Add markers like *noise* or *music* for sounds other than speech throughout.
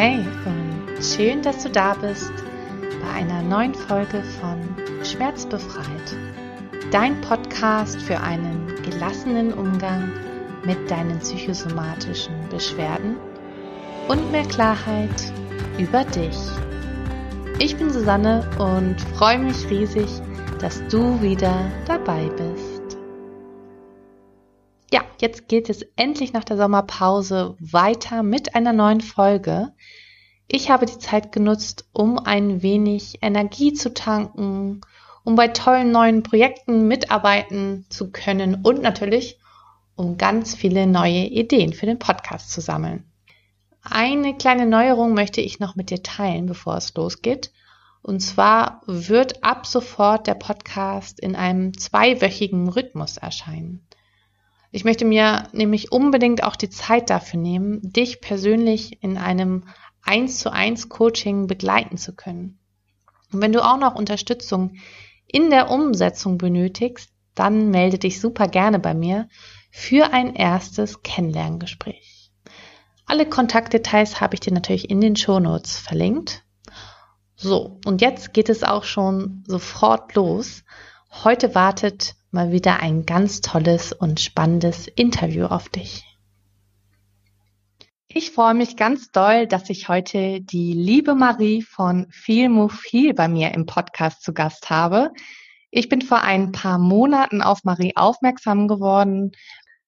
Hey und schön, dass du da bist bei einer neuen Folge von Schmerzbefreit. Dein Podcast für einen gelassenen Umgang mit deinen psychosomatischen Beschwerden und mehr Klarheit über dich. Ich bin Susanne und freue mich riesig, dass du wieder dabei bist. Ja, jetzt geht es endlich nach der Sommerpause weiter mit einer neuen Folge. Ich habe die Zeit genutzt, um ein wenig Energie zu tanken, um bei tollen neuen Projekten mitarbeiten zu können und natürlich, um ganz viele neue Ideen für den Podcast zu sammeln. Eine kleine Neuerung möchte ich noch mit dir teilen, bevor es losgeht. Und zwar wird ab sofort der Podcast in einem zweiwöchigen Rhythmus erscheinen. Ich möchte mir nämlich unbedingt auch die Zeit dafür nehmen, dich persönlich in einem 1 zu 1 Coaching begleiten zu können. Und wenn du auch noch Unterstützung in der Umsetzung benötigst, dann melde dich super gerne bei mir für ein erstes Kennenlerngespräch. Alle Kontaktdetails habe ich dir natürlich in den Shownotes verlinkt. So, und jetzt geht es auch schon sofort los. Heute wartet mal wieder ein ganz tolles und spannendes Interview auf dich. Ich freue mich ganz doll, dass ich heute die liebe Marie von Feel Move Heal bei mir im Podcast zu Gast habe. Ich bin vor ein paar Monaten auf Marie aufmerksam geworden,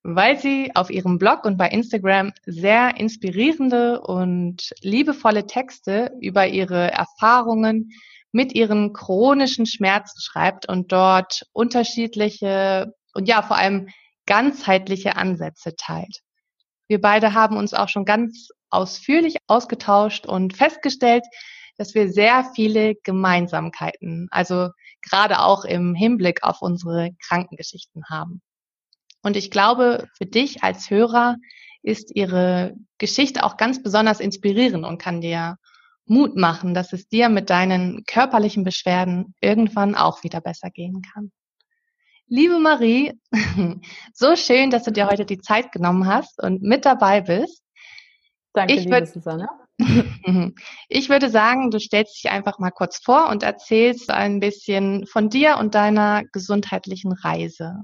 weil sie auf ihrem Blog und bei Instagram sehr inspirierende und liebevolle Texte über ihre Erfahrungen mit ihren chronischen Schmerzen schreibt und dort unterschiedliche und ja, vor allem ganzheitliche Ansätze teilt. Wir beide haben uns auch schon ganz ausführlich ausgetauscht und festgestellt, dass wir sehr viele Gemeinsamkeiten, also gerade auch im Hinblick auf unsere Krankengeschichten haben. Und ich glaube, für dich als Hörer ist ihre Geschichte auch ganz besonders inspirierend und kann dir Mut machen, dass es dir mit deinen körperlichen Beschwerden irgendwann auch wieder besser gehen kann. Liebe Marie, *laughs* so schön, dass du dir heute die Zeit genommen hast und mit dabei bist. Danke, ich liebe Susanne. *laughs* Ich würde sagen, du stellst dich einfach mal kurz vor und erzählst ein bisschen von dir und deiner gesundheitlichen Reise.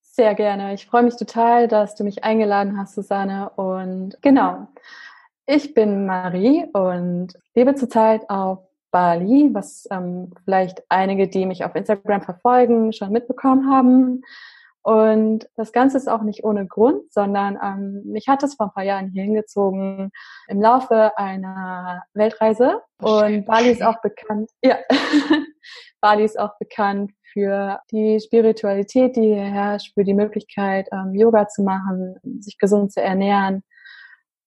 Sehr gerne. Ich freue mich total, dass du mich eingeladen hast, Susanne. Und genau, ich bin Marie und lebe zurzeit auf Bali, was ähm, vielleicht einige, die mich auf Instagram verfolgen, schon mitbekommen haben. Und das Ganze ist auch nicht ohne Grund, sondern ähm, mich hat es vor ein paar Jahren hier hingezogen im Laufe einer Weltreise. Und Bali ist auch bekannt, ja, *laughs* Bali ist auch bekannt für die Spiritualität, die hier herrscht, für die Möglichkeit, ähm, Yoga zu machen, sich gesund zu ernähren.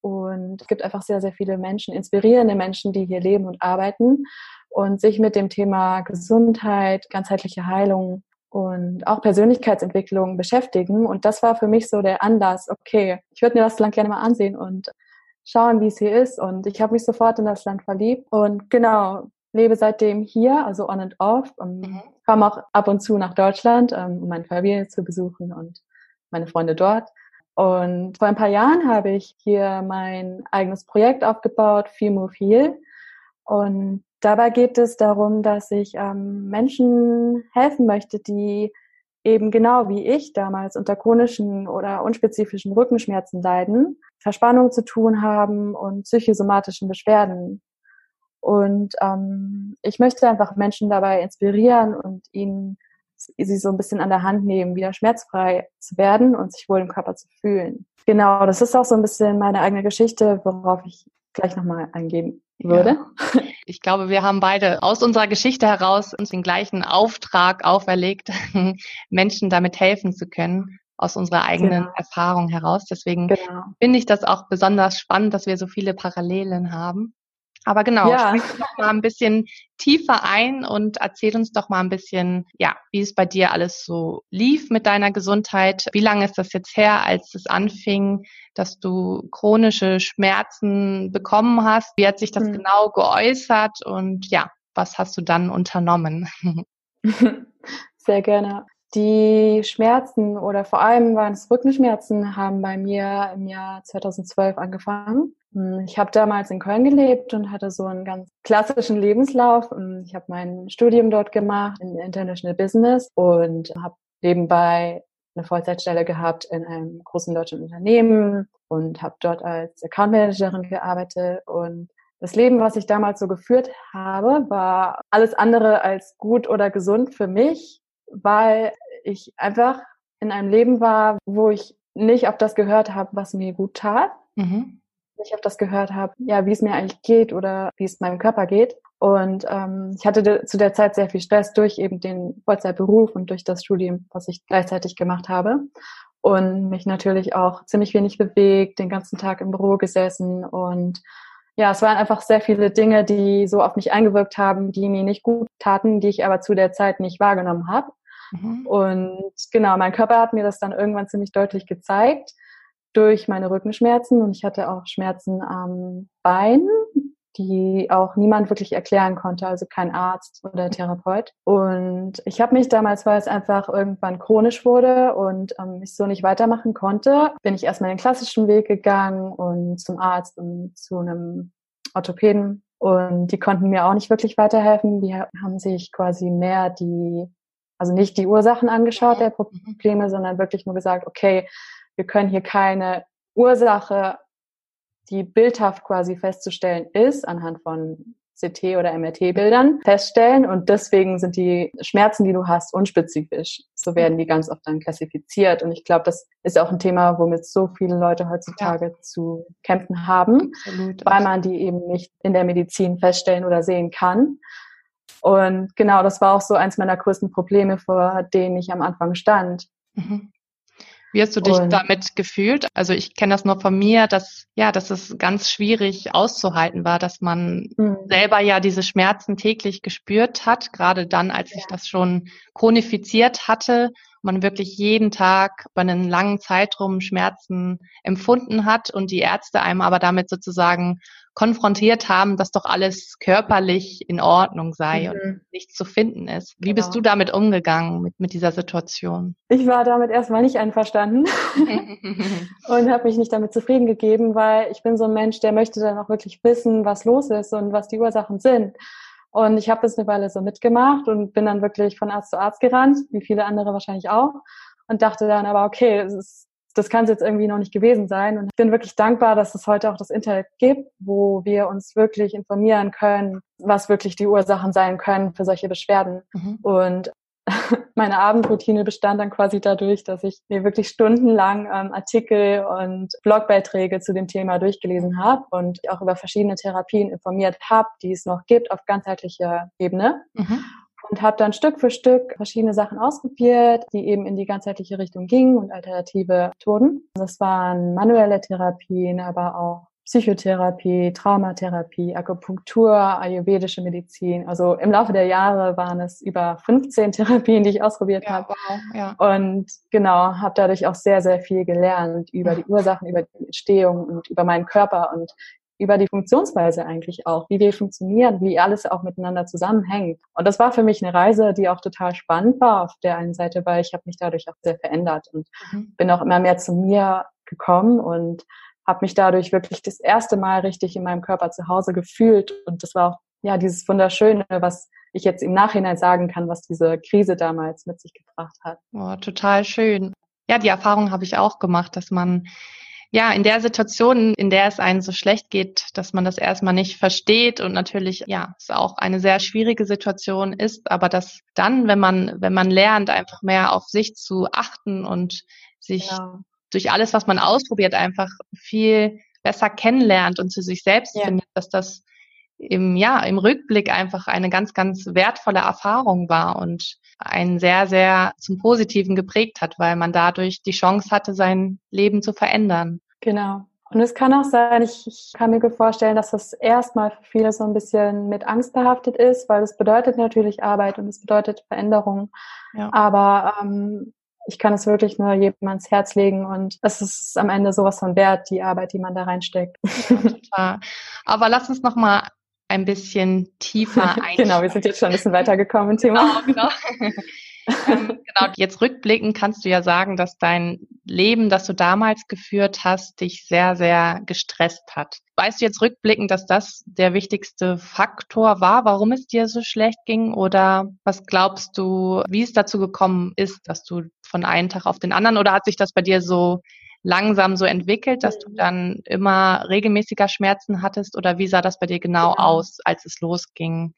Und es gibt einfach sehr, sehr viele Menschen, inspirierende Menschen, die hier leben und arbeiten und sich mit dem Thema Gesundheit, ganzheitliche Heilung und auch Persönlichkeitsentwicklung beschäftigen. Und das war für mich so der Anlass, okay, ich würde mir das Land gerne mal ansehen und schauen, wie es hier ist. Und ich habe mich sofort in das Land verliebt. Und genau, lebe seitdem hier, also on and off. Und mhm. komme auch ab und zu nach Deutschland, ähm, um meine Familie zu besuchen und meine Freunde dort. Und vor ein paar Jahren habe ich hier mein eigenes Projekt aufgebaut, Feel Move Heal. Und dabei geht es darum, dass ich ähm, Menschen helfen möchte, die eben genau wie ich damals unter chronischen oder unspezifischen Rückenschmerzen leiden, Verspannung zu tun haben und psychosomatischen Beschwerden. Und ähm, ich möchte einfach Menschen dabei inspirieren und ihnen sie so ein bisschen an der Hand nehmen, wieder schmerzfrei zu werden und sich wohl im Körper zu fühlen. Genau, das ist auch so ein bisschen meine eigene Geschichte, worauf ich gleich nochmal eingehen würde. Ja. *laughs* Ich glaube, wir haben beide aus unserer Geschichte heraus uns den gleichen Auftrag auferlegt, *laughs* Menschen damit helfen zu können, aus unserer eigenen genau. Erfahrung heraus. Deswegen genau. finde ich das auch besonders spannend, dass wir so viele Parallelen haben. Aber genau, ja. sprich doch mal ein bisschen tiefer ein und erzähl uns doch mal ein bisschen, ja, wie es bei dir alles so lief mit deiner Gesundheit. Wie lange ist das jetzt her, als es anfing, dass du chronische Schmerzen bekommen hast? Wie hat sich das hm. genau geäußert? Und ja, was hast du dann unternommen? *laughs* Sehr gerne. Die Schmerzen oder vor allem waren es Rückenschmerzen, haben bei mir im Jahr 2012 angefangen. Hm, ich habe damals in Köln gelebt und hatte so einen ganz klassischen Lebenslauf. Ich habe mein Studium dort gemacht in International Business und habe nebenbei eine Vollzeitstelle gehabt in einem großen deutschen Unternehmen und habe dort als Account Managerin gearbeitet und das Leben, was ich damals so geführt habe, war alles andere als gut oder gesund für mich, weil ich einfach in einem Leben war, wo ich nicht auf das gehört habe, was mir gut tat. Mhm. Auf das gehört habe, ja, wie es mir eigentlich geht oder wie es meinem Körper geht. Und ähm, ich hatte zu der Zeit sehr viel Stress durch eben den Vollzeitberuf und durch das Studium, was ich gleichzeitig gemacht habe. Und mich natürlich auch ziemlich wenig bewegt, den ganzen Tag im Büro gesessen. Und ja, es waren einfach sehr viele Dinge, die so auf mich eingewirkt haben, die mir nicht gut taten, die ich aber zu der Zeit nicht wahrgenommen habe. Mhm. Und genau, mein Körper hat mir das dann irgendwann ziemlich deutlich gezeigt durch meine Rückenschmerzen und ich hatte auch Schmerzen am Bein, die auch niemand wirklich erklären konnte, also kein Arzt oder Therapeut. Und ich habe mich damals, weil es einfach irgendwann chronisch wurde und ähm, ich so nicht weitermachen konnte, bin ich erstmal den klassischen Weg gegangen und zum Arzt und zu einem Orthopäden. Und die konnten mir auch nicht wirklich weiterhelfen. Die haben sich quasi mehr die also nicht die Ursachen angeschaut der Probleme, sondern wirklich nur gesagt, okay, wir können hier keine Ursache, die bildhaft quasi festzustellen ist, anhand von CT oder MRT-Bildern feststellen und deswegen sind die Schmerzen, die du hast, unspezifisch. So werden die ganz oft dann klassifiziert und ich glaube, das ist auch ein Thema, womit so viele Leute heutzutage ja. zu kämpfen haben, Absolut. weil man die eben nicht in der Medizin feststellen oder sehen kann. Und genau, das war auch so eins meiner größten Probleme, vor denen ich am Anfang stand. Mhm. Wie hast du dich und, damit gefühlt? Also ich kenne das nur von mir, dass ja, dass es ganz schwierig auszuhalten war, dass man mhm. selber ja diese Schmerzen täglich gespürt hat, gerade dann, als ja. ich das schon chronifiziert hatte, man wirklich jeden Tag über einen langen Zeitraum Schmerzen empfunden hat und die Ärzte einem aber damit sozusagen konfrontiert haben, dass doch alles körperlich in Ordnung sei mhm. und nichts zu finden ist. Wie genau. bist du damit umgegangen mit, mit dieser Situation? Ich war damit erstmal nicht einverstanden *laughs* und habe mich nicht damit zufrieden gegeben, weil ich bin so ein Mensch, der möchte dann auch wirklich wissen, was los ist und was die Ursachen sind. Und ich habe das eine Weile so mitgemacht und bin dann wirklich von Arzt zu Arzt gerannt, wie viele andere wahrscheinlich auch. Und dachte dann aber, okay, das, ist, das kann es jetzt irgendwie noch nicht gewesen sein. Und ich bin wirklich dankbar, dass es heute auch das Internet gibt, wo wir uns wirklich informieren können, was wirklich die Ursachen sein können für solche Beschwerden. Mhm. Und *laughs* meine Abendroutine bestand dann quasi dadurch, dass ich mir wirklich stundenlang ähm, Artikel und Blogbeiträge zu dem Thema durchgelesen habe und auch über verschiedene Therapien informiert habe, die es noch gibt auf ganzheitlicher Ebene. Mhm. Und habe dann Stück für Stück verschiedene Sachen ausprobiert, die eben in die ganzheitliche Richtung gingen und alternative Methoden. Das waren manuelle Therapien, aber auch Psychotherapie, Traumatherapie, Akupunktur, ayurvedische Medizin. Also im Laufe der Jahre waren es über 15 Therapien, die ich ausprobiert ja, habe. Wow, ja. Und genau, habe dadurch auch sehr, sehr viel gelernt über die Ursachen, über die Entstehung und über meinen Körper und über die Funktionsweise eigentlich auch, wie wir funktionieren, wie alles auch miteinander zusammenhängt. Und das war für mich eine Reise, die auch total spannend war auf der einen Seite, weil ich habe mich dadurch auch sehr verändert und mhm. bin auch immer mehr zu mir gekommen und habe mich dadurch wirklich das erste Mal richtig in meinem Körper zu Hause gefühlt. Und das war auch ja dieses Wunderschöne, was ich jetzt im Nachhinein sagen kann, was diese Krise damals mit sich gebracht hat. Oh, total schön. Ja, die Erfahrung habe ich auch gemacht, dass man ja in der Situation, in der es einem so schlecht geht, dass man das erstmal nicht versteht und natürlich ja es auch eine sehr schwierige Situation ist, aber dass dann, wenn man wenn man lernt, einfach mehr auf sich zu achten und sich genau durch alles, was man ausprobiert, einfach viel besser kennenlernt und zu sich selbst ja. findet, dass das im, ja, im Rückblick einfach eine ganz, ganz wertvolle Erfahrung war und einen sehr, sehr zum Positiven geprägt hat, weil man dadurch die Chance hatte, sein Leben zu verändern. Genau. Und es kann auch sein, ich, ich kann mir vorstellen, dass das erstmal für viele so ein bisschen mit Angst behaftet ist, weil es bedeutet natürlich Arbeit und es bedeutet Veränderung. Ja. Aber ähm, ich kann es wirklich nur jedem ans Herz legen und es ist am Ende sowas von wert, die Arbeit, die man da reinsteckt. Ja, *laughs* Aber lass uns noch mal ein bisschen tiefer einsteigen. *laughs* genau, wir sind jetzt schon ein bisschen weitergekommen im Thema. Genau, genau. *laughs* Ähm, genau, jetzt rückblickend kannst du ja sagen, dass dein Leben, das du damals geführt hast, dich sehr, sehr gestresst hat. Weißt du jetzt rückblickend, dass das der wichtigste Faktor war, warum es dir so schlecht ging? Oder was glaubst du, wie es dazu gekommen ist, dass du von einem Tag auf den anderen oder hat sich das bei dir so langsam so entwickelt, dass du mhm. dann immer regelmäßiger Schmerzen hattest oder wie sah das bei dir genau aus, als es losging?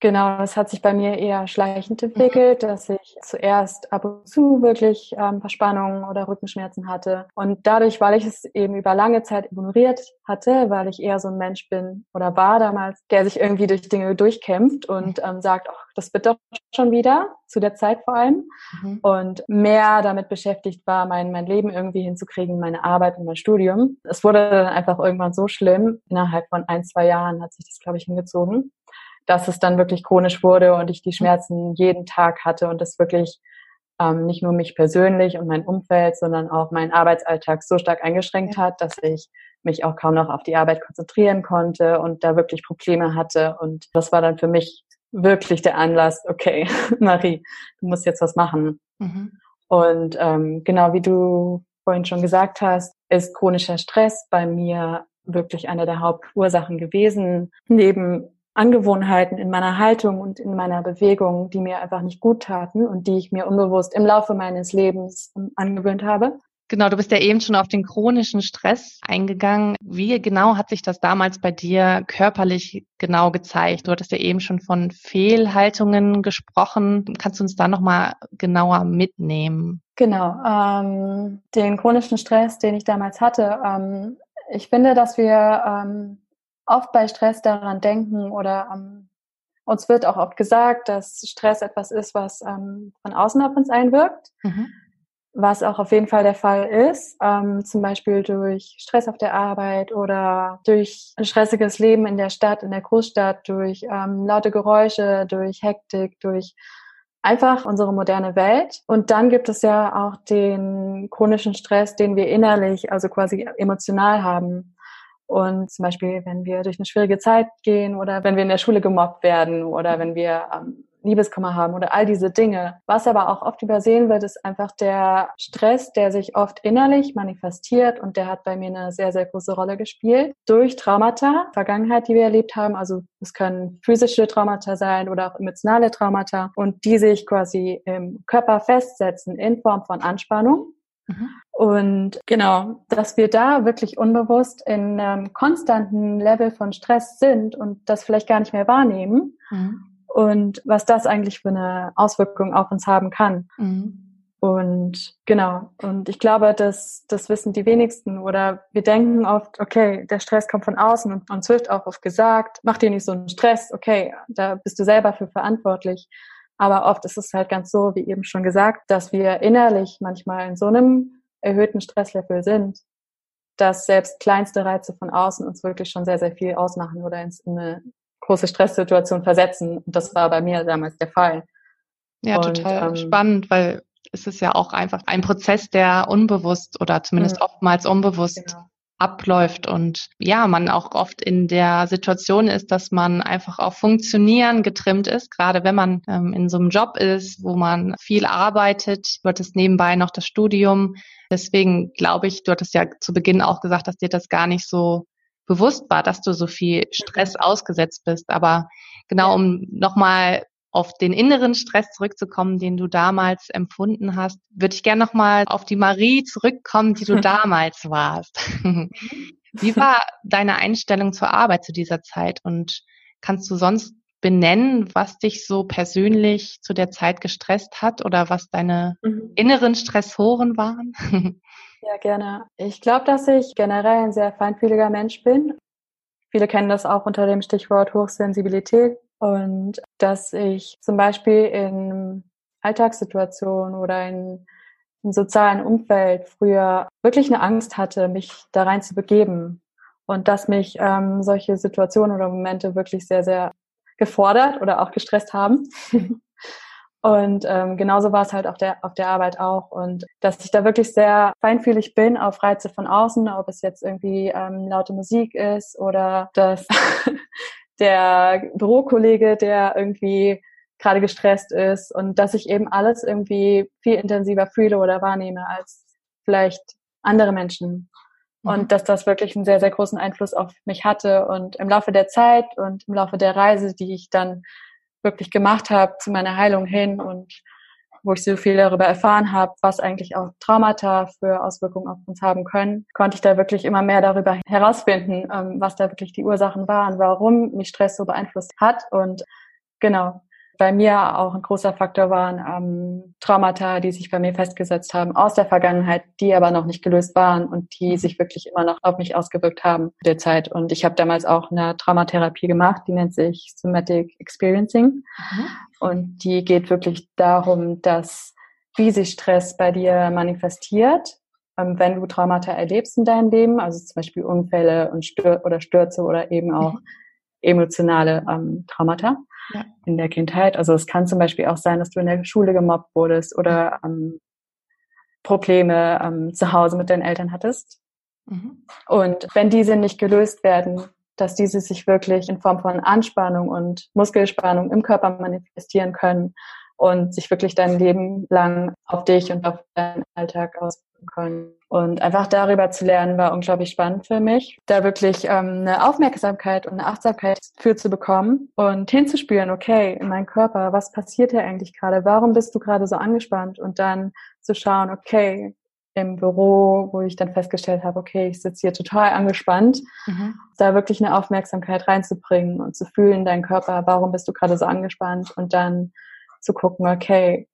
Genau, das hat sich bei mir eher schleichend entwickelt, dass ich zuerst ab und zu wirklich ähm, Verspannungen oder Rückenschmerzen hatte. Und dadurch, weil ich es eben über lange Zeit ignoriert hatte, weil ich eher so ein Mensch bin oder war damals, der sich irgendwie durch Dinge durchkämpft und ähm, sagt, ach, das wird doch schon wieder, zu der Zeit vor allem. Mhm. Und mehr damit beschäftigt war, mein, mein Leben irgendwie hinzukriegen, meine Arbeit und mein Studium. Es wurde dann einfach irgendwann so schlimm. Innerhalb von ein, zwei Jahren hat sich das, glaube ich, hingezogen dass es dann wirklich chronisch wurde und ich die Schmerzen jeden Tag hatte und das wirklich ähm, nicht nur mich persönlich und mein Umfeld, sondern auch meinen Arbeitsalltag so stark eingeschränkt hat, dass ich mich auch kaum noch auf die Arbeit konzentrieren konnte und da wirklich Probleme hatte. Und das war dann für mich wirklich der Anlass, okay, *laughs* Marie, du musst jetzt was machen. Mhm. Und ähm, genau wie du vorhin schon gesagt hast, ist chronischer Stress bei mir wirklich eine der Hauptursachen gewesen. Neben Angewohnheiten in meiner Haltung und in meiner Bewegung, die mir einfach nicht gut taten und die ich mir unbewusst im Laufe meines Lebens angewöhnt habe. Genau, du bist ja eben schon auf den chronischen Stress eingegangen. Wie genau hat sich das damals bei dir körperlich genau gezeigt? Du hattest ja eben schon von Fehlhaltungen gesprochen. Kannst du uns da nochmal genauer mitnehmen? Genau, ähm, den chronischen Stress, den ich damals hatte. Ähm, ich finde, dass wir ähm, oft bei Stress daran denken oder ähm, uns wird auch oft gesagt, dass Stress etwas ist, was ähm, von außen auf uns einwirkt, mhm. was auch auf jeden Fall der Fall ist, ähm, zum Beispiel durch Stress auf der Arbeit oder durch ein stressiges Leben in der Stadt, in der Großstadt, durch ähm, laute Geräusche, durch Hektik, durch einfach unsere moderne Welt. Und dann gibt es ja auch den chronischen Stress, den wir innerlich, also quasi emotional haben. Und zum Beispiel, wenn wir durch eine schwierige Zeit gehen oder wenn wir in der Schule gemobbt werden oder wenn wir ähm, Liebeskummer haben oder all diese Dinge. Was aber auch oft übersehen wird, ist einfach der Stress, der sich oft innerlich manifestiert und der hat bei mir eine sehr, sehr große Rolle gespielt. Durch Traumata, Vergangenheit, die wir erlebt haben. Also es können physische Traumata sein oder auch emotionale Traumata und die sich quasi im Körper festsetzen in Form von Anspannung Mhm. Und genau, dass wir da wirklich unbewusst in einem konstanten Level von Stress sind und das vielleicht gar nicht mehr wahrnehmen. Mhm. Und was das eigentlich für eine Auswirkung auf uns haben kann. Mhm. Und genau, und ich glaube, dass das wissen die wenigsten oder wir denken oft, okay, der Stress kommt von außen und uns wird auch oft gesagt, mach dir nicht so einen Stress, okay, da bist du selber für verantwortlich. Aber oft ist es halt ganz so, wie eben schon gesagt, dass wir innerlich manchmal in so einem erhöhten Stresslevel sind, dass selbst kleinste Reize von außen uns wirklich schon sehr, sehr viel ausmachen oder in eine große Stresssituation versetzen. Und das war bei mir damals der Fall. Ja, Und, total ähm, spannend, weil es ist ja auch einfach ein Prozess, der unbewusst oder zumindest mhm. oftmals unbewusst genau abläuft und ja, man auch oft in der Situation ist, dass man einfach auf Funktionieren getrimmt ist, gerade wenn man ähm, in so einem Job ist, wo man viel arbeitet, du hattest nebenbei noch das Studium. Deswegen glaube ich, du hattest ja zu Beginn auch gesagt, dass dir das gar nicht so bewusst war, dass du so viel Stress ausgesetzt bist. Aber genau, um nochmal auf den inneren Stress zurückzukommen, den du damals empfunden hast, würde ich gerne nochmal auf die Marie zurückkommen, die du *laughs* damals warst. Wie war deine Einstellung zur Arbeit zu dieser Zeit und kannst du sonst benennen, was dich so persönlich zu der Zeit gestresst hat oder was deine mhm. inneren Stressoren waren? ja, gerne. Ich glaube, dass ich generell ein sehr feinfühliger Mensch bin. Viele kennen das auch unter dem Stichwort Hochsensibilität. Und dass ich zum Beispiel in Alltagssituationen oder in, im sozialen Umfeld früher wirklich eine Angst hatte, mich da rein zu begeben. Und dass mich ähm, solche Situationen oder Momente wirklich sehr, sehr gefordert oder auch gestresst haben. *laughs* Und ähm, genauso war es halt auf der, auf der Arbeit auch. Und dass ich da wirklich sehr feinfühlig bin auf Reize von außen, ob es jetzt irgendwie ähm, laute Musik ist oder dass *laughs* der Bürokollege, der irgendwie gerade gestresst ist und dass ich eben alles irgendwie viel intensiver fühle oder wahrnehme als vielleicht andere Menschen. Mhm. Und dass das wirklich einen sehr, sehr großen Einfluss auf mich hatte. Und im Laufe der Zeit und im Laufe der Reise, die ich dann wirklich gemacht habe zu meiner Heilung hin und wo ich so viel darüber erfahren habe, was eigentlich auch Traumata für Auswirkungen auf uns haben können, konnte ich da wirklich immer mehr darüber herausfinden, ähm, was da wirklich die Ursachen waren, warum mich Stress so beeinflusst hat. Und genau, bei mir auch ein großer Faktor waren ähm, Traumata, die sich bei mir festgesetzt haben aus der Vergangenheit, die aber noch nicht gelöst waren und die mhm. sich wirklich immer noch auf mich ausgewirkt haben derzeit. Und ich habe damals auch eine Traumatherapie gemacht, die nennt sich Somatic Experiencing. Mhm. Und die geht wirklich darum, dass wie sich Stress bei dir manifestiert, ähm, wenn du Traumata erlebst in deinem Leben, also zum Beispiel Unfälle und Stür oder Stürze oder eben auch mhm. emotionale ähm, Traumata ja. in der Kindheit. Also es kann zum Beispiel auch sein, dass du in der Schule gemobbt wurdest oder ähm, Probleme ähm, zu Hause mit deinen Eltern hattest. Mhm. Und wenn diese nicht gelöst werden, dass diese sich wirklich in Form von Anspannung und Muskelspannung im Körper manifestieren können und sich wirklich dein Leben lang auf dich und auf deinen Alltag auswirken können. Und einfach darüber zu lernen, war unglaublich spannend für mich, da wirklich ähm, eine Aufmerksamkeit und eine Achtsamkeit für zu bekommen und hinzuspüren, okay, in meinem Körper, was passiert hier eigentlich gerade? Warum bist du gerade so angespannt? Und dann zu schauen, okay, im Büro, wo ich dann festgestellt habe, okay, ich sitze hier total angespannt, mhm. da wirklich eine Aufmerksamkeit reinzubringen und zu fühlen, dein Körper, warum bist du gerade so angespannt? Und dann zu gucken, okay,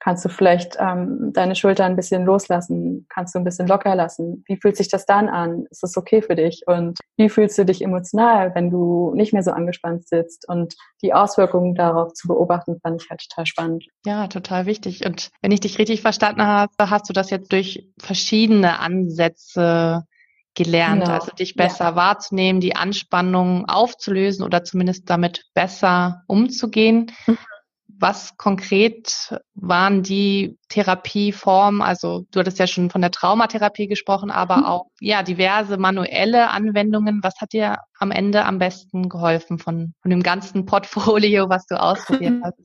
kannst du vielleicht ähm, deine Schulter ein bisschen loslassen, kannst du ein bisschen locker lassen. Wie fühlt sich das dann an? Ist das okay für dich? Und wie fühlst du dich emotional, wenn du nicht mehr so angespannt sitzt? Und die Auswirkungen darauf zu beobachten, fand ich halt total spannend. Ja, total wichtig. Und wenn ich dich richtig verstanden habe, hast du das jetzt durch verschiedene Ansätze gelernt, genau. also dich besser ja. wahrzunehmen, die Anspannung aufzulösen oder zumindest damit besser umzugehen. Mhm was konkret waren die Therapieformen? Also du hattest ja schon von der Traumatherapie gesprochen, aber mhm. auch ja diverse manuelle Anwendungen. Was hat dir am Ende am besten geholfen von, von dem ganzen Portfolio, was du ausprobiert *laughs* hast?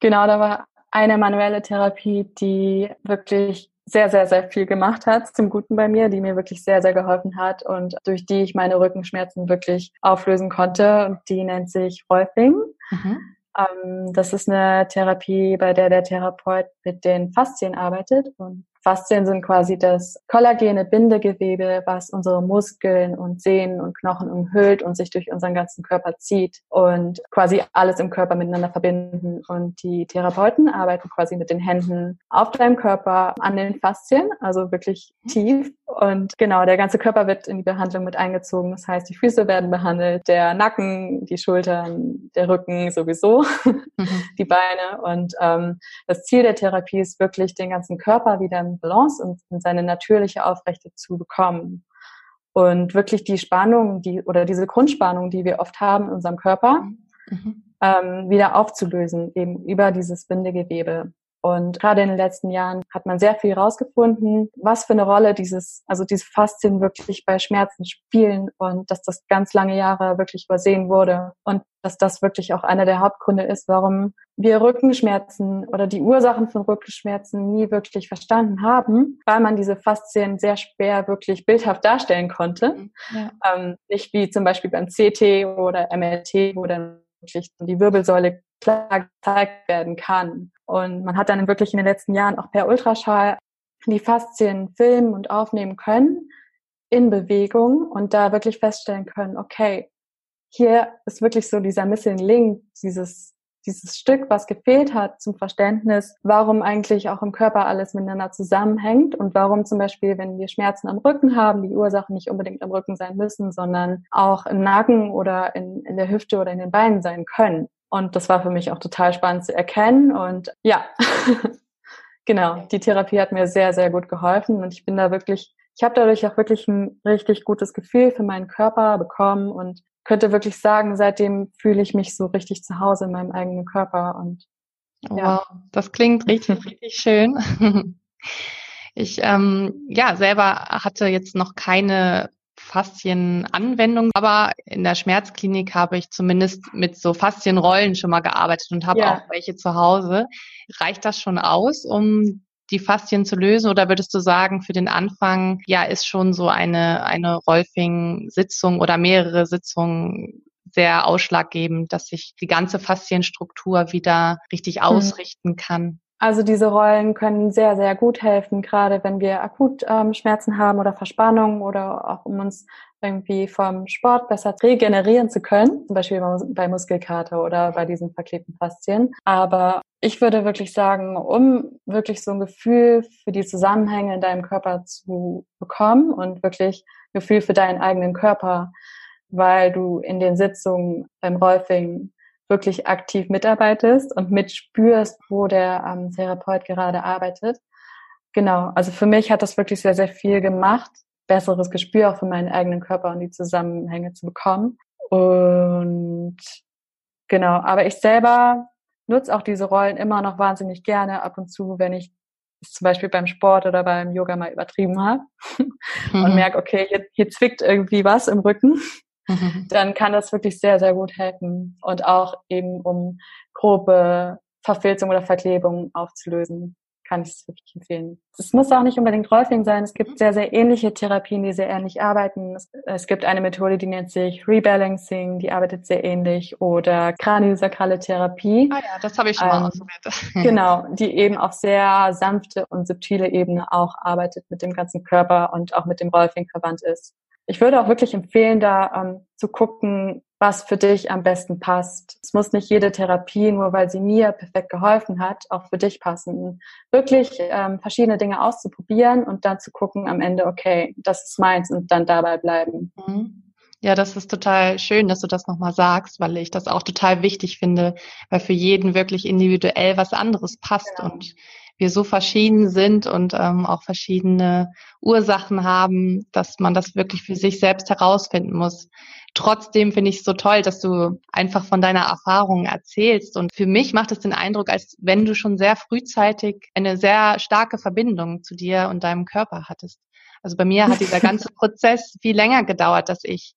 Genau, da war eine manuelle Therapie, die wirklich sehr, sehr, sehr viel gemacht hat zum Guten bei mir, die mir wirklich sehr, sehr geholfen hat und durch die ich meine Rückenschmerzen wirklich auflösen konnte. Und die nennt sich Rolfing. Mhm. Ähm, das ist eine Therapie, bei der der Therapeut mit den Faszien arbeitet und Faszien sind quasi das kollagene Bindegewebe, was unsere Muskeln und Sehnen und Knochen umhüllt und sich durch unseren ganzen Körper zieht und quasi alles im Körper miteinander verbinden. Und die Therapeuten arbeiten quasi mit den Händen auf deinem Körper an den Faszien, also wirklich tief. Und genau, der ganze Körper wird in die Behandlung mit eingezogen. Das heißt, die Füße werden behandelt, der Nacken, die Schultern, der Rücken sowieso, *laughs* mhm. die Beine. Und ähm, das Ziel der Therapie ist wirklich, den ganzen Körper wieder Balance und in seine natürliche Aufrechte zu bekommen. Und wirklich die Spannung, die oder diese Grundspannung, die wir oft haben in unserem Körper, mhm. ähm, wieder aufzulösen, eben über dieses Bindegewebe. Und gerade in den letzten Jahren hat man sehr viel herausgefunden, was für eine Rolle dieses, also diese Faszien wirklich bei Schmerzen spielen und dass das ganz lange Jahre wirklich übersehen wurde und dass das wirklich auch einer der Hauptgründe ist, warum wir Rückenschmerzen oder die Ursachen von Rückenschmerzen nie wirklich verstanden haben, weil man diese Faszien sehr schwer wirklich bildhaft darstellen konnte. Ja. Ähm, nicht wie zum Beispiel beim CT oder MRT, wo dann wirklich die Wirbelsäule klar gezeigt werden kann. Und man hat dann wirklich in den letzten Jahren auch per Ultraschall die Faszien filmen und aufnehmen können in Bewegung und da wirklich feststellen können, okay, hier ist wirklich so dieser Missing Link, dieses, dieses Stück, was gefehlt hat zum Verständnis, warum eigentlich auch im Körper alles miteinander zusammenhängt und warum zum Beispiel, wenn wir Schmerzen am Rücken haben, die Ursachen nicht unbedingt am Rücken sein müssen, sondern auch im Nacken oder in, in der Hüfte oder in den Beinen sein können. Und das war für mich auch total spannend zu erkennen. Und ja, *laughs* genau, die Therapie hat mir sehr, sehr gut geholfen. Und ich bin da wirklich, ich habe dadurch auch wirklich ein richtig gutes Gefühl für meinen Körper bekommen und könnte wirklich sagen, seitdem fühle ich mich so richtig zu Hause in meinem eigenen Körper. Und ja. Wow, das klingt *laughs* richtig, richtig schön. *laughs* Ich ähm, ja selber hatte jetzt noch keine Faszienanwendung, aber in der Schmerzklinik habe ich zumindest mit so Faszienrollen schon mal gearbeitet und habe ja. auch welche zu Hause. Reicht das schon aus, um die Faszien zu lösen oder würdest du sagen, für den Anfang, ja, ist schon so eine, eine Rolfing-Sitzung oder mehrere Sitzungen sehr ausschlaggebend, dass sich die ganze Faszienstruktur wieder richtig mhm. ausrichten kann? Also diese Rollen können sehr, sehr gut helfen, gerade wenn wir akut ähm, Schmerzen haben oder Verspannungen oder auch um uns irgendwie vom Sport besser regenerieren zu können, zum Beispiel bei Muskelkater oder bei diesen verklebten Faszien. Aber ich würde wirklich sagen, um wirklich so ein Gefühl für die Zusammenhänge in deinem Körper zu bekommen und wirklich Gefühl für deinen eigenen Körper, weil du in den Sitzungen beim Rolfing wirklich aktiv mitarbeitest und mitspürst, wo der ähm, Therapeut gerade arbeitet. Genau, also für mich hat das wirklich sehr, sehr viel gemacht, besseres Gespür auch für meinen eigenen Körper und die Zusammenhänge zu bekommen. Und genau, aber ich selber nutze auch diese Rollen immer noch wahnsinnig gerne ab und zu, wenn ich es zum Beispiel beim Sport oder beim Yoga mal übertrieben habe *laughs* mhm. und merke, okay, hier, hier zwickt irgendwie was im Rücken Mhm. *laughs* dann kann das wirklich sehr, sehr gut helfen und auch eben um grobe Verfilzung oder Verklebung aufzulösen kann ich es wirklich empfehlen. Es muss auch nicht unbedingt Rolfing sein. Es gibt sehr, sehr ähnliche Therapien, die sehr ähnlich arbeiten. Es, gibt eine Methode, die nennt sich Rebalancing, die arbeitet sehr ähnlich oder Kraniosakrale Therapie. Ah ja, das habe ich schon ähm, mal ausprobiert. *laughs* genau, die eben auf sehr sanfte und subtile Ebene auch arbeitet mit dem ganzen Körper und auch mit dem Rolfing verwandt ist ich würde auch wirklich empfehlen, da ähm, zu gucken, was für dich am besten passt. Es muss nicht jede Therapie, nur weil sie mir perfekt geholfen hat, auch für dich passen. Wirklich ähm, verschiedene Dinge auszuprobieren und dann zu gucken am Ende, okay, das ist meins und dann dabei bleiben. Mhm. Ja, das ist total schön, dass du das nochmal sagst, weil ich das auch total wichtig finde, weil für jeden wirklich individuell was anderes passt genau. und wir so verschieden sind und ähm, auch verschiedene Ursachen haben, dass man das wirklich für sich selbst herausfinden muss. Trotzdem finde ich es so toll, dass du einfach von deiner Erfahrung erzählst. Und für mich macht es den Eindruck, als wenn du schon sehr frühzeitig eine sehr starke Verbindung zu dir und deinem Körper hattest. Also bei mir hat dieser ganze *laughs* Prozess viel länger gedauert, dass ich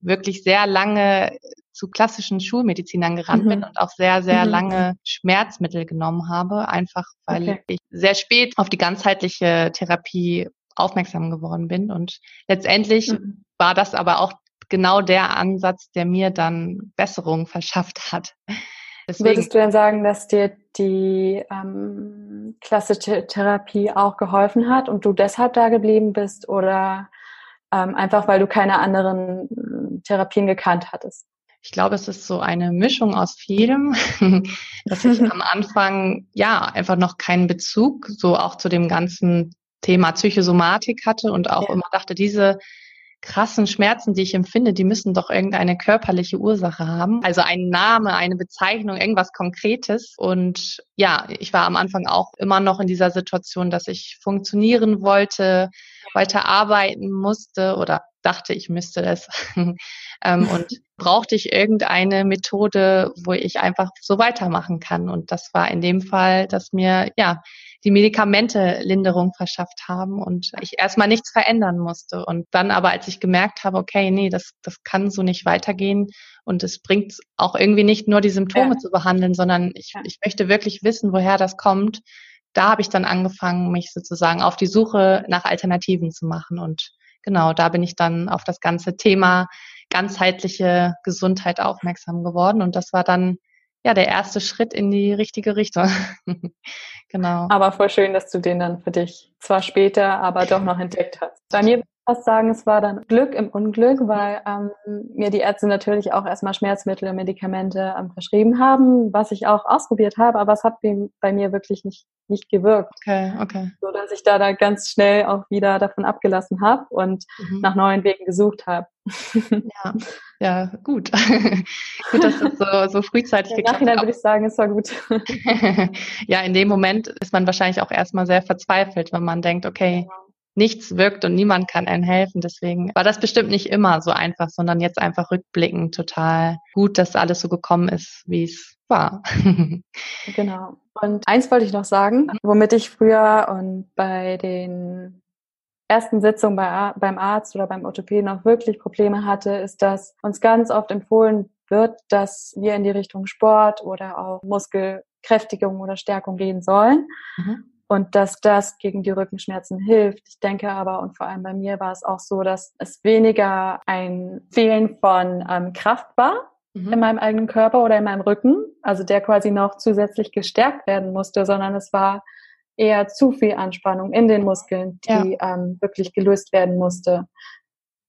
wirklich sehr lange zu klassischen Schulmedizinern gerannt mhm. bin und auch sehr, sehr mhm. lange Schmerzmittel genommen habe, einfach weil okay. ich sehr spät auf die ganzheitliche Therapie aufmerksam geworden bin. Und letztendlich mhm. war das aber auch genau der Ansatz, der mir dann Besserung verschafft hat. Deswegen, Würdest du denn sagen, dass dir die ähm, klassische Therapie auch geholfen hat und du deshalb da geblieben bist oder ähm, einfach weil du keine anderen Therapien gekannt hattest? Ich glaube, es ist so eine Mischung aus vielem, *laughs* dass ich am Anfang ja einfach noch keinen Bezug so auch zu dem ganzen Thema Psychosomatik hatte und auch ja. immer dachte, diese krassen Schmerzen, die ich empfinde, die müssen doch irgendeine körperliche Ursache haben. Also ein Name, eine Bezeichnung, irgendwas Konkretes. Und ja, ich war am Anfang auch immer noch in dieser Situation, dass ich funktionieren wollte, weiter arbeiten musste oder dachte, ich müsste das. *laughs* ähm, und brauchte ich irgendeine Methode, wo ich einfach so weitermachen kann. Und das war in dem Fall, dass mir ja die Medikamente Linderung verschafft haben und ich erstmal nichts verändern musste. Und dann aber, als ich gemerkt habe, okay, nee, das, das kann so nicht weitergehen und es bringt auch irgendwie nicht nur die Symptome ja. zu behandeln, sondern ich, ich möchte wirklich wissen, woher das kommt. Da habe ich dann angefangen, mich sozusagen auf die Suche nach Alternativen zu machen und genau, da bin ich dann auf das ganze Thema ganzheitliche Gesundheit aufmerksam geworden. Und das war dann ja der erste Schritt in die richtige Richtung. *laughs* genau. Aber voll schön, dass du den dann für dich zwar später, aber doch noch entdeckt hast. Mir fast sagen, es war dann Glück im Unglück, weil ähm, mir die Ärzte natürlich auch erstmal Schmerzmittel und Medikamente ähm, verschrieben haben, was ich auch ausprobiert habe, aber es hat bei mir wirklich nicht, nicht gewirkt. Okay, okay. So dass ich da, da ganz schnell auch wieder davon abgelassen habe und mhm. nach neuen Wegen gesucht habe. *laughs* ja, ja, gut. *laughs* gut, dass das so, so frühzeitig geklappt hat. Nachhinein würde ich sagen, es war gut. *laughs* ja, in dem Moment ist man wahrscheinlich auch erstmal sehr verzweifelt, wenn man denkt, okay, genau nichts wirkt und niemand kann einem helfen. Deswegen war das bestimmt nicht immer so einfach, sondern jetzt einfach rückblickend total gut, dass alles so gekommen ist, wie es war. *laughs* genau. Und eins wollte ich noch sagen, womit ich früher und bei den ersten Sitzung bei, beim Arzt oder beim Orthopäden auch wirklich Probleme hatte, ist, dass uns ganz oft empfohlen wird, dass wir in die Richtung Sport oder auch Muskelkräftigung oder Stärkung gehen sollen. Mhm. Und dass das gegen die Rückenschmerzen hilft. Ich denke aber, und vor allem bei mir war es auch so, dass es weniger ein Fehlen von ähm, Kraft war, mhm. in meinem eigenen Körper oder in meinem Rücken, also der quasi noch zusätzlich gestärkt werden musste, sondern es war eher zu viel Anspannung in den Muskeln, die ja. ähm, wirklich gelöst werden musste.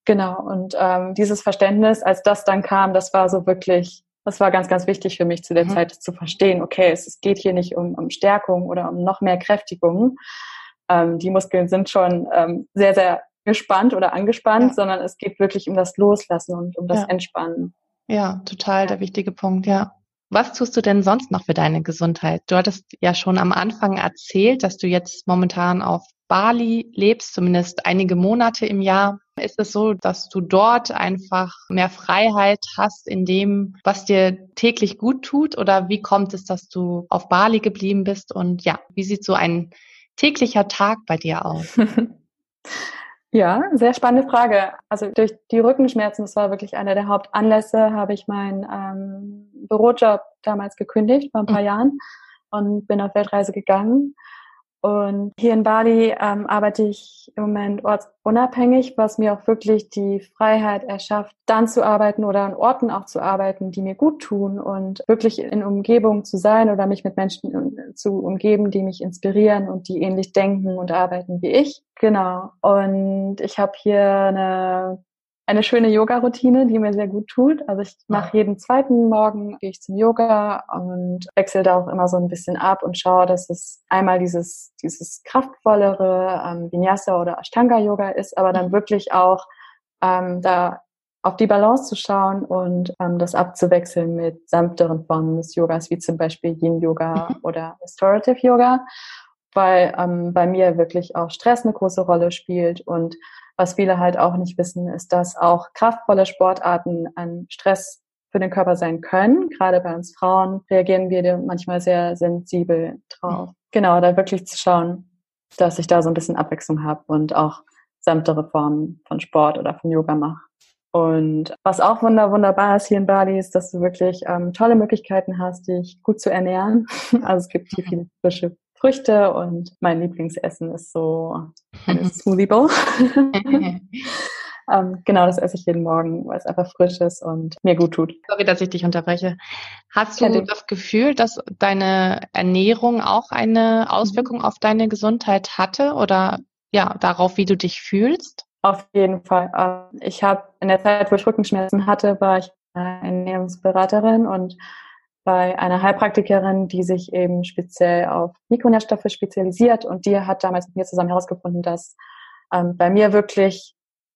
Genau, und ähm, dieses Verständnis, als das dann kam, das war so wirklich, das war ganz, ganz wichtig für mich zu der mhm. Zeit, zu verstehen, okay, es, es, geht hier nicht um, um Stärkung oder um noch mehr Kräftigung. Ähm, die Muskeln sind schon ähm, sehr, sehr gespannt oder angespannt, ja. sondern es geht wirklich um das Loslassen und um das ja. Entspannen. Ja, total der wichtige Punkt, ja. Was tust du denn sonst noch für deine Gesundheit? Du hattest ja schon am Anfang erzählt, dass du jetzt momentan auf Bali lebst, zumindest einige Monate im Jahr. Ist es so, dass du dort einfach mehr Freiheit hast in dem, was dir täglich gut tut? Oder wie kommt es, dass du auf Bali geblieben bist? Und ja, wie sieht so ein täglicher Tag bei dir aus? *laughs* Ja, sehr spannende Frage. Also durch die Rückenschmerzen, das war wirklich einer der Hauptanlässe, habe ich meinen ähm, Bürojob damals gekündigt vor ein paar mhm. Jahren und bin auf Weltreise gegangen und hier in Bali ähm, arbeite ich im Moment ortsunabhängig, was mir auch wirklich die Freiheit erschafft, dann zu arbeiten oder an Orten auch zu arbeiten, die mir gut tun und wirklich in Umgebung zu sein oder mich mit Menschen äh, zu umgeben, die mich inspirieren und die ähnlich denken und arbeiten wie ich. Genau. Und ich habe hier eine eine schöne Yoga-Routine, die mir sehr gut tut. Also ich mache jeden zweiten Morgen, gehe ich zum Yoga und wechsle da auch immer so ein bisschen ab und schaue, dass es einmal dieses, dieses kraftvollere ähm, Vinyasa oder Ashtanga-Yoga ist, aber dann mhm. wirklich auch ähm, da auf die Balance zu schauen und ähm, das abzuwechseln mit sanfteren Formen des Yogas, wie zum Beispiel Yin-Yoga mhm. oder Restorative Yoga, weil ähm, bei mir wirklich auch Stress eine große Rolle spielt und was viele halt auch nicht wissen, ist, dass auch kraftvolle Sportarten an Stress für den Körper sein können. Gerade bei uns Frauen reagieren wir manchmal sehr sensibel drauf. Mhm. Genau, da wirklich zu schauen, dass ich da so ein bisschen Abwechslung habe und auch sanftere Formen von Sport oder von Yoga mache. Und was auch wunder wunderbar ist hier in Bali, ist, dass du wirklich ähm, tolle Möglichkeiten hast, dich gut zu ernähren. *laughs* Also es gibt hier viele frische Früchte und mein Lieblingsessen ist so Smoothie Bowl. *laughs* ähm, genau, das esse ich jeden Morgen, weil es einfach frisch ist und mir gut tut. Sorry, dass ich dich unterbreche. Hast du ja, das Gefühl, dass deine Ernährung auch eine Auswirkung mhm. auf deine Gesundheit hatte oder ja, darauf, wie du dich fühlst? Auf jeden Fall. Ähm, ich habe in der Zeit, wo ich Rückenschmerzen hatte, war ich Ernährungsberaterin und bei einer Heilpraktikerin, die sich eben speziell auf Mikronährstoffe spezialisiert und die hat damals mit mir zusammen herausgefunden, dass ähm, bei mir wirklich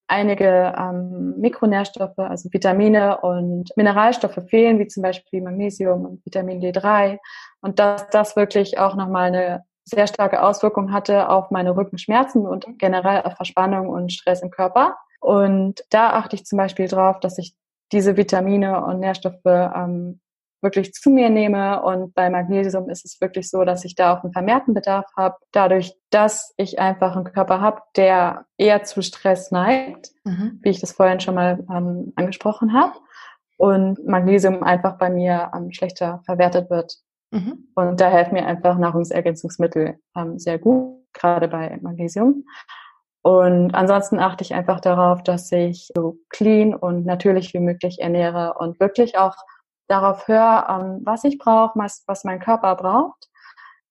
einige ähm, Mikronährstoffe, also Vitamine und Mineralstoffe fehlen, wie zum Beispiel Magnesium und Vitamin D3 und dass das wirklich auch nochmal eine sehr starke Auswirkung hatte auf meine Rückenschmerzen und generell auf Verspannung und Stress im Körper. Und da achte ich zum Beispiel drauf, dass ich diese Vitamine und Nährstoffe ähm, wirklich zu mir nehme. Und bei Magnesium ist es wirklich so, dass ich da auch einen vermehrten Bedarf habe, dadurch, dass ich einfach einen Körper habe, der eher zu Stress neigt, mhm. wie ich das vorhin schon mal ähm, angesprochen habe. Und Magnesium einfach bei mir ähm, schlechter verwertet wird. Mhm. Und da helfen mir einfach Nahrungsergänzungsmittel ähm, sehr gut, gerade bei Magnesium. Und ansonsten achte ich einfach darauf, dass ich so clean und natürlich wie möglich ernähre und wirklich auch darauf höre, ähm, was ich brauche, was, was mein Körper braucht.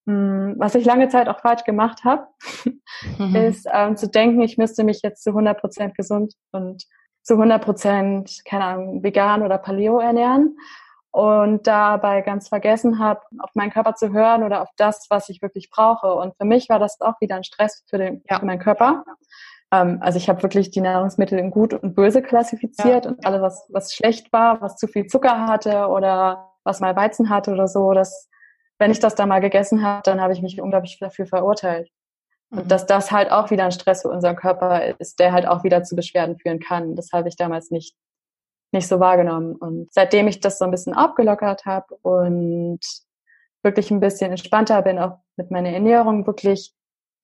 Ähm, was ich lange Zeit auch falsch gemacht habe, mhm. *laughs* ist ähm, zu denken, ich müsste mich jetzt zu 100 Prozent gesund und zu 100 Prozent, keine Ahnung, vegan oder Paleo ernähren und dabei ganz vergessen habe, auf meinen Körper zu hören oder auf das, was ich wirklich brauche. Und für mich war das auch wieder ein Stress für, den, ja. für meinen Körper. Ähm, also ich habe wirklich die Nahrungsmittel in gut und böse klassifiziert ja. und alles, was, was schlecht war, was zu viel Zucker hatte oder was mal Weizen hatte oder so, dass wenn ich das da mal gegessen habe, dann habe ich mich unglaublich dafür verurteilt. Mhm. Und dass das halt auch wieder ein Stress für unseren Körper ist, der halt auch wieder zu Beschwerden führen kann. Das habe ich damals nicht, nicht so wahrgenommen. Und seitdem ich das so ein bisschen abgelockert habe und wirklich ein bisschen entspannter bin, auch mit meiner Ernährung wirklich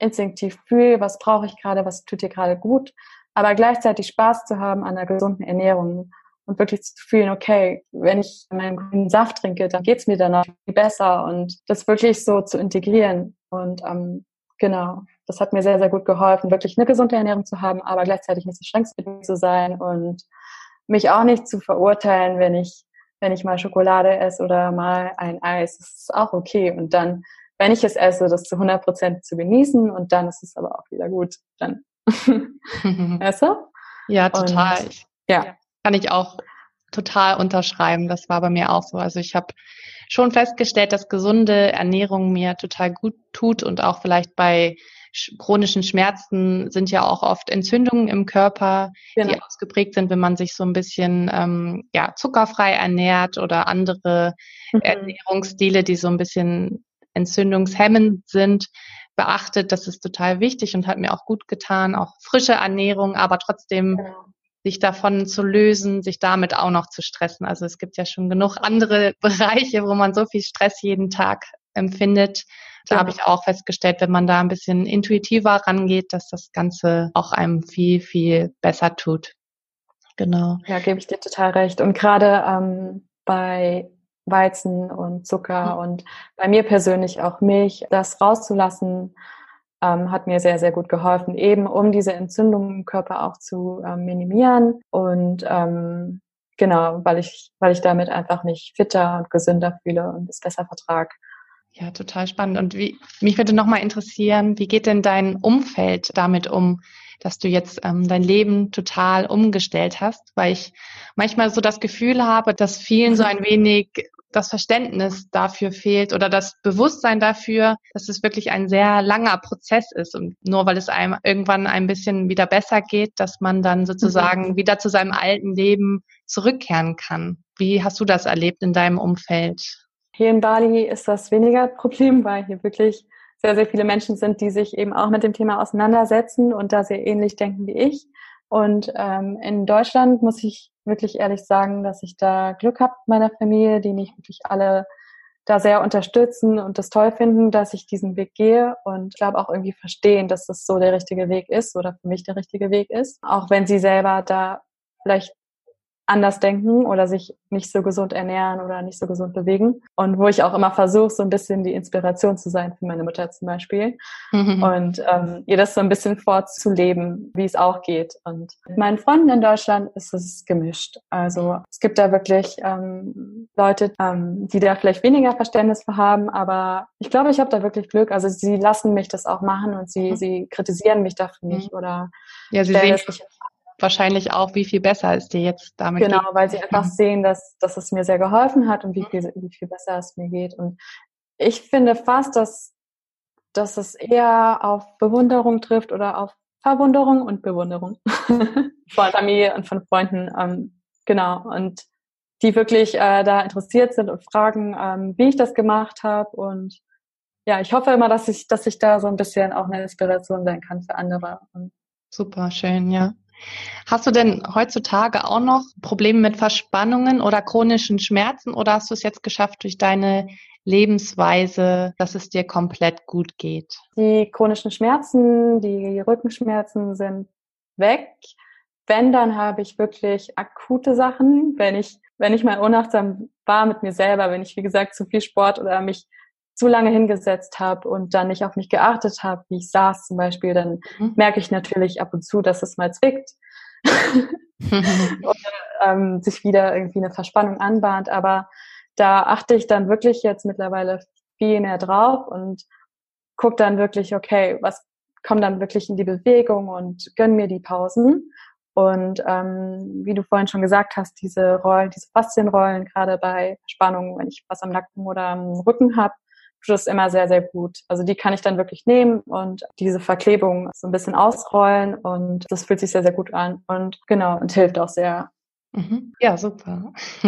instinktiv fühle, was brauche ich gerade, was tut dir gerade gut, aber gleichzeitig Spaß zu haben an einer gesunden Ernährung und wirklich zu fühlen, okay, wenn ich meinen grünen Saft trinke, dann geht's mir danach viel besser und das wirklich so zu integrieren. Und ähm, genau, das hat mir sehr, sehr gut geholfen, wirklich eine gesunde Ernährung zu haben, aber gleichzeitig nicht so schränkstbedingt zu sein und mich auch nicht zu verurteilen, wenn ich, wenn ich mal Schokolade esse oder mal ein Eis. Das ist auch okay. Und dann, wenn ich es esse, das zu 100 Prozent zu genießen und dann ist es aber auch wieder gut. Dann, *laughs* du? Ja, total. Und, ja kann ich auch total unterschreiben. Das war bei mir auch so. Also ich habe schon festgestellt, dass gesunde Ernährung mir total gut tut und auch vielleicht bei chronischen Schmerzen sind ja auch oft Entzündungen im Körper, genau. die ausgeprägt sind, wenn man sich so ein bisschen ähm, ja, zuckerfrei ernährt oder andere mhm. Ernährungsstile, die so ein bisschen entzündungshemmend sind, beachtet. Das ist total wichtig und hat mir auch gut getan. Auch frische Ernährung, aber trotzdem genau sich davon zu lösen, sich damit auch noch zu stressen. Also es gibt ja schon genug andere *laughs* Bereiche, wo man so viel Stress jeden Tag empfindet. Da genau. habe ich auch festgestellt, wenn man da ein bisschen intuitiver rangeht, dass das Ganze auch einem viel, viel besser tut. Genau. Ja, gebe ich dir total recht. Und gerade ähm, bei Weizen und Zucker mhm. und bei mir persönlich auch Milch, das rauszulassen, ähm, hat mir sehr, sehr gut geholfen, eben um diese Entzündungen im Körper auch zu ähm, minimieren und ähm, genau, weil ich, weil ich damit einfach mich fitter und gesünder fühle und es besser vertrag. Ja, total spannend. Und wie, mich würde nochmal interessieren, wie geht denn dein Umfeld damit um, dass du jetzt ähm, dein Leben total umgestellt hast? Weil ich manchmal so das Gefühl habe, dass vielen so ein wenig das Verständnis dafür fehlt oder das Bewusstsein dafür, dass es wirklich ein sehr langer Prozess ist und nur weil es einem irgendwann ein bisschen wieder besser geht, dass man dann sozusagen mhm. wieder zu seinem alten Leben zurückkehren kann. Wie hast du das erlebt in deinem Umfeld? Hier in Bali ist das weniger Problem, weil hier wirklich sehr, sehr viele Menschen sind, die sich eben auch mit dem Thema auseinandersetzen und da sehr ähnlich denken wie ich. Und ähm, in Deutschland muss ich wirklich ehrlich sagen, dass ich da Glück habe mit meiner Familie, die mich wirklich alle da sehr unterstützen und das toll finden, dass ich diesen Weg gehe und ich glaube auch irgendwie verstehen, dass das so der richtige Weg ist oder für mich der richtige Weg ist. Auch wenn sie selber da vielleicht anders denken oder sich nicht so gesund ernähren oder nicht so gesund bewegen. Und wo ich auch immer versuche, so ein bisschen die Inspiration zu sein für meine Mutter zum Beispiel. Mhm. Und ähm, ihr das so ein bisschen vorzuleben, wie es auch geht. Und mit meinen Freunden in Deutschland ist es gemischt. Also es gibt da wirklich ähm, Leute, ähm, die da vielleicht weniger Verständnis für haben, aber ich glaube, ich habe da wirklich Glück. Also sie lassen mich das auch machen und sie, mhm. sie kritisieren mich dafür nicht mhm. oder ja, sie sehen, wahrscheinlich auch, wie viel besser es dir jetzt damit genau, geht. Genau, weil sie einfach sehen, dass, dass es mir sehr geholfen hat und wie viel, wie viel besser es mir geht. Und ich finde fast, dass, dass es eher auf Bewunderung trifft oder auf Verwunderung und Bewunderung *laughs* von Familie und von Freunden. Ähm, genau. Und die wirklich äh, da interessiert sind und fragen, ähm, wie ich das gemacht habe. Und ja, ich hoffe immer, dass ich, dass ich da so ein bisschen auch eine Inspiration sein kann für andere. Super schön, ja. Hast du denn heutzutage auch noch Probleme mit Verspannungen oder chronischen Schmerzen oder hast du es jetzt geschafft durch deine Lebensweise, dass es dir komplett gut geht? Die chronischen Schmerzen, die Rückenschmerzen sind weg. Wenn, dann habe ich wirklich akute Sachen, wenn ich, wenn ich mal unachtsam war mit mir selber, wenn ich, wie gesagt, zu viel Sport oder mich zu lange hingesetzt habe und dann nicht auf mich geachtet habe, wie ich saß zum Beispiel, dann mhm. merke ich natürlich ab und zu, dass es mal zwickt *laughs* oder ähm, sich wieder irgendwie eine Verspannung anbahnt. Aber da achte ich dann wirklich jetzt mittlerweile viel mehr drauf und gucke dann wirklich, okay, was kommt dann wirklich in die Bewegung und gönn mir die Pausen. Und ähm, wie du vorhin schon gesagt hast, diese Rollen, diese Faszienrollen, gerade bei Spannungen, wenn ich was am Nacken oder am Rücken habe, das immer sehr, sehr gut. Also die kann ich dann wirklich nehmen und diese Verklebung so ein bisschen ausrollen und das fühlt sich sehr, sehr gut an und genau, und hilft auch sehr. Mhm. Ja, super. *laughs*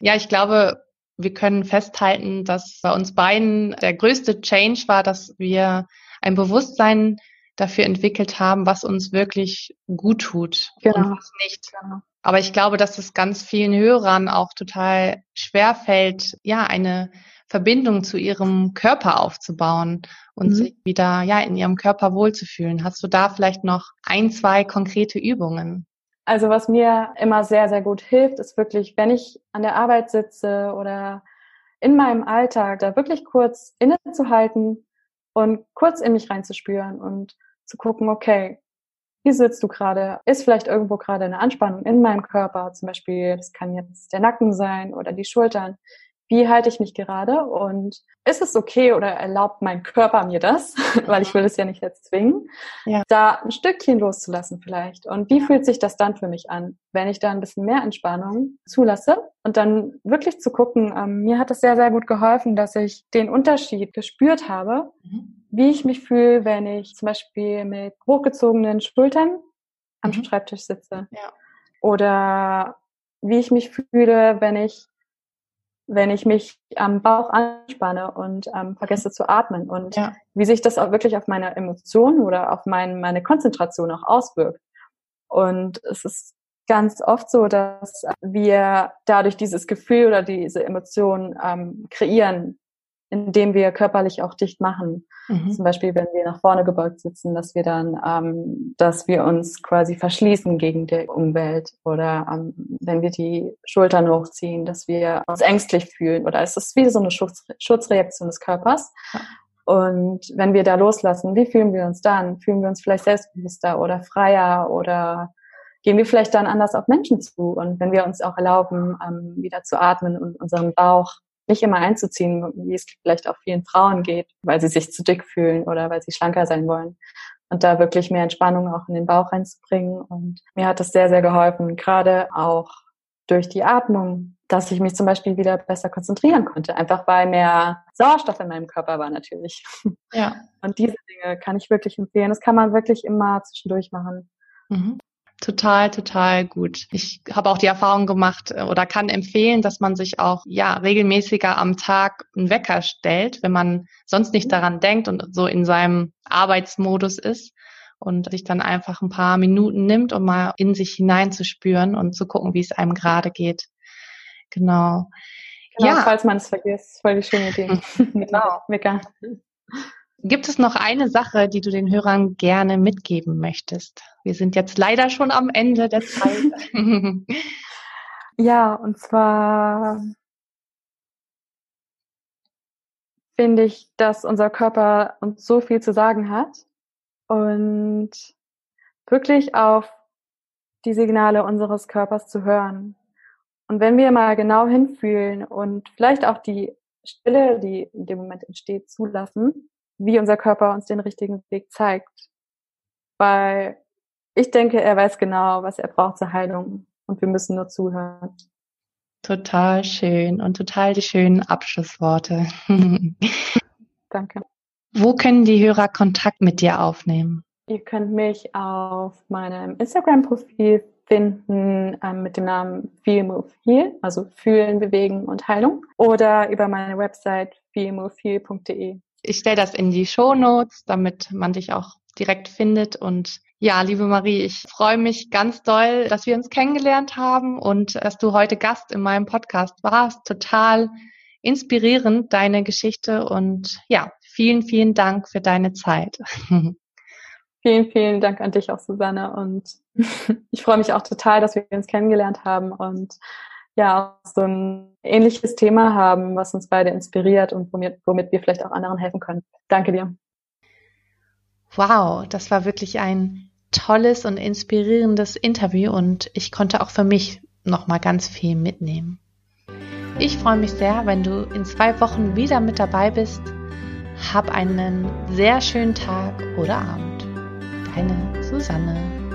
ja, ich glaube, wir können festhalten, dass bei uns beiden der größte Change war, dass wir ein Bewusstsein dafür entwickelt haben, was uns wirklich gut tut Genau. und was nicht. Aber ich glaube, dass es ganz vielen Hörern auch total schwer fällt, ja, eine Verbindung zu ihrem Körper aufzubauen und Mhm. sich wieder, ja, in ihrem Körper wohlzufühlen. Hast du da vielleicht noch ein, zwei konkrete Übungen? Also was mir immer sehr, sehr gut hilft, ist wirklich, wenn ich an der Arbeit sitze oder in meinem Alltag, da wirklich kurz innezuhalten und kurz in mich reinzuspüren und zu gucken, okay, wie sitzt du gerade? Ist vielleicht irgendwo gerade eine Anspannung in meinem Körper? Zum Beispiel, das kann jetzt der Nacken sein oder die Schultern. Wie halte ich mich gerade? Und ist es okay oder erlaubt mein Körper mir das? *laughs* Weil ich will es ja nicht jetzt zwingen. Ja. Da ein Stückchen loszulassen vielleicht. Und wie fühlt sich das dann für mich an, wenn ich da ein bisschen mehr Entspannung zulasse? Und dann wirklich zu gucken, ähm, mir hat es sehr, sehr gut geholfen, dass ich den Unterschied gespürt habe, wie ich mich fühle, wenn ich zum Beispiel mit hochgezogenen Schultern am Mhm. Schreibtisch sitze. Ja. Oder wie ich mich fühle, wenn ich, wenn ich mich am Bauch anspanne und ähm, vergesse zu atmen und Ja. wie sich das auch wirklich auf meine Emotionen oder auf mein, meine Konzentration auch auswirkt. Und es ist ganz oft so, dass wir dadurch dieses Gefühl oder diese Emotion ähm, kreieren, indem wir körperlich auch dicht machen. Mhm. Zum Beispiel, wenn wir nach vorne gebeugt sitzen, dass wir dann, ähm, dass wir uns quasi verschließen gegen die Umwelt oder ähm, wenn wir die Schultern hochziehen, dass wir uns ängstlich fühlen oder es ist wie so eine Schutz, Schutzreaktion des Körpers. Ja. Und wenn wir da loslassen, wie fühlen wir uns dann? Fühlen wir uns vielleicht selbstbewusster oder freier oder gehen wir vielleicht dann anders auf Menschen zu? Und wenn wir uns auch erlauben, ähm, wieder zu atmen und unseren Bauch nicht immer einzuziehen, wie es vielleicht auch vielen Frauen geht, weil sie sich zu dick fühlen oder weil sie schlanker sein wollen. Und da wirklich mehr Entspannung auch in den Bauch reinzubringen. Und mir hat das sehr, sehr geholfen, gerade auch durch die Atmung, dass ich mich zum Beispiel wieder besser konzentrieren konnte. Einfach weil mehr Sauerstoff in meinem Körper war natürlich. Ja. Und diese Dinge kann ich wirklich empfehlen. Das kann man wirklich immer zwischendurch machen. Mhm. Total, total gut. Ich habe auch die Erfahrung gemacht äh, oder kann empfehlen, dass man sich auch ja regelmäßiger am Tag einen Wecker stellt, wenn man sonst nicht daran denkt und so in seinem Arbeitsmodus ist und sich dann einfach ein paar Minuten nimmt, um mal in sich hineinzuspüren und zu gucken, wie es einem gerade geht. Genau. Genau, Ja. falls man es vergisst. Voll die schöne Idee. *laughs* Genau. *laughs* Wecker. Gibt es noch eine Sache, die du den Hörern gerne mitgeben möchtest? Wir sind jetzt leider schon am Ende der Zeit. *laughs* *laughs* Ja, und zwar finde ich, dass unser Körper uns so viel zu sagen hat und wirklich auf die Signale unseres Körpers zu hören. Und wenn wir mal genau hinfühlen und vielleicht auch die Stille, die in dem Moment entsteht, zulassen, wie unser Körper uns den richtigen Weg zeigt. Weil ich denke, er weiß genau, was er braucht zur Heilung und wir müssen nur zuhören. Total schön und total die schönen Abschlussworte. *laughs* Danke. Wo können die Hörer Kontakt mit dir aufnehmen? Ihr könnt mich auf meinem Instagram-Profil finden ähm, mit dem Namen Feel Move Heal, also Fühlen, Bewegen und Heilung, oder über meine Website feelmovefeel.de. Ich stelle das in die Show Notes, damit man dich auch direkt findet. Und ja, liebe Marie, ich freue mich ganz doll, dass wir uns kennengelernt haben und dass du heute Gast in meinem Podcast warst. Total inspirierend, deine Geschichte. Und ja, vielen, vielen Dank für deine Zeit. *laughs* Vielen, vielen Dank an dich auch, Susanne. Und *laughs* ich freue mich auch total, dass wir uns kennengelernt haben und ja, auch so ein ähnliches Thema haben, was uns beide inspiriert und womit, womit wir vielleicht auch anderen helfen können. Danke dir. Wow, das war wirklich ein tolles und inspirierendes Interview und ich konnte auch für mich noch mal ganz viel mitnehmen. Ich freue mich sehr, wenn du in zwei Wochen wieder mit dabei bist. Hab einen sehr schönen Tag oder Abend. Deine Susanne.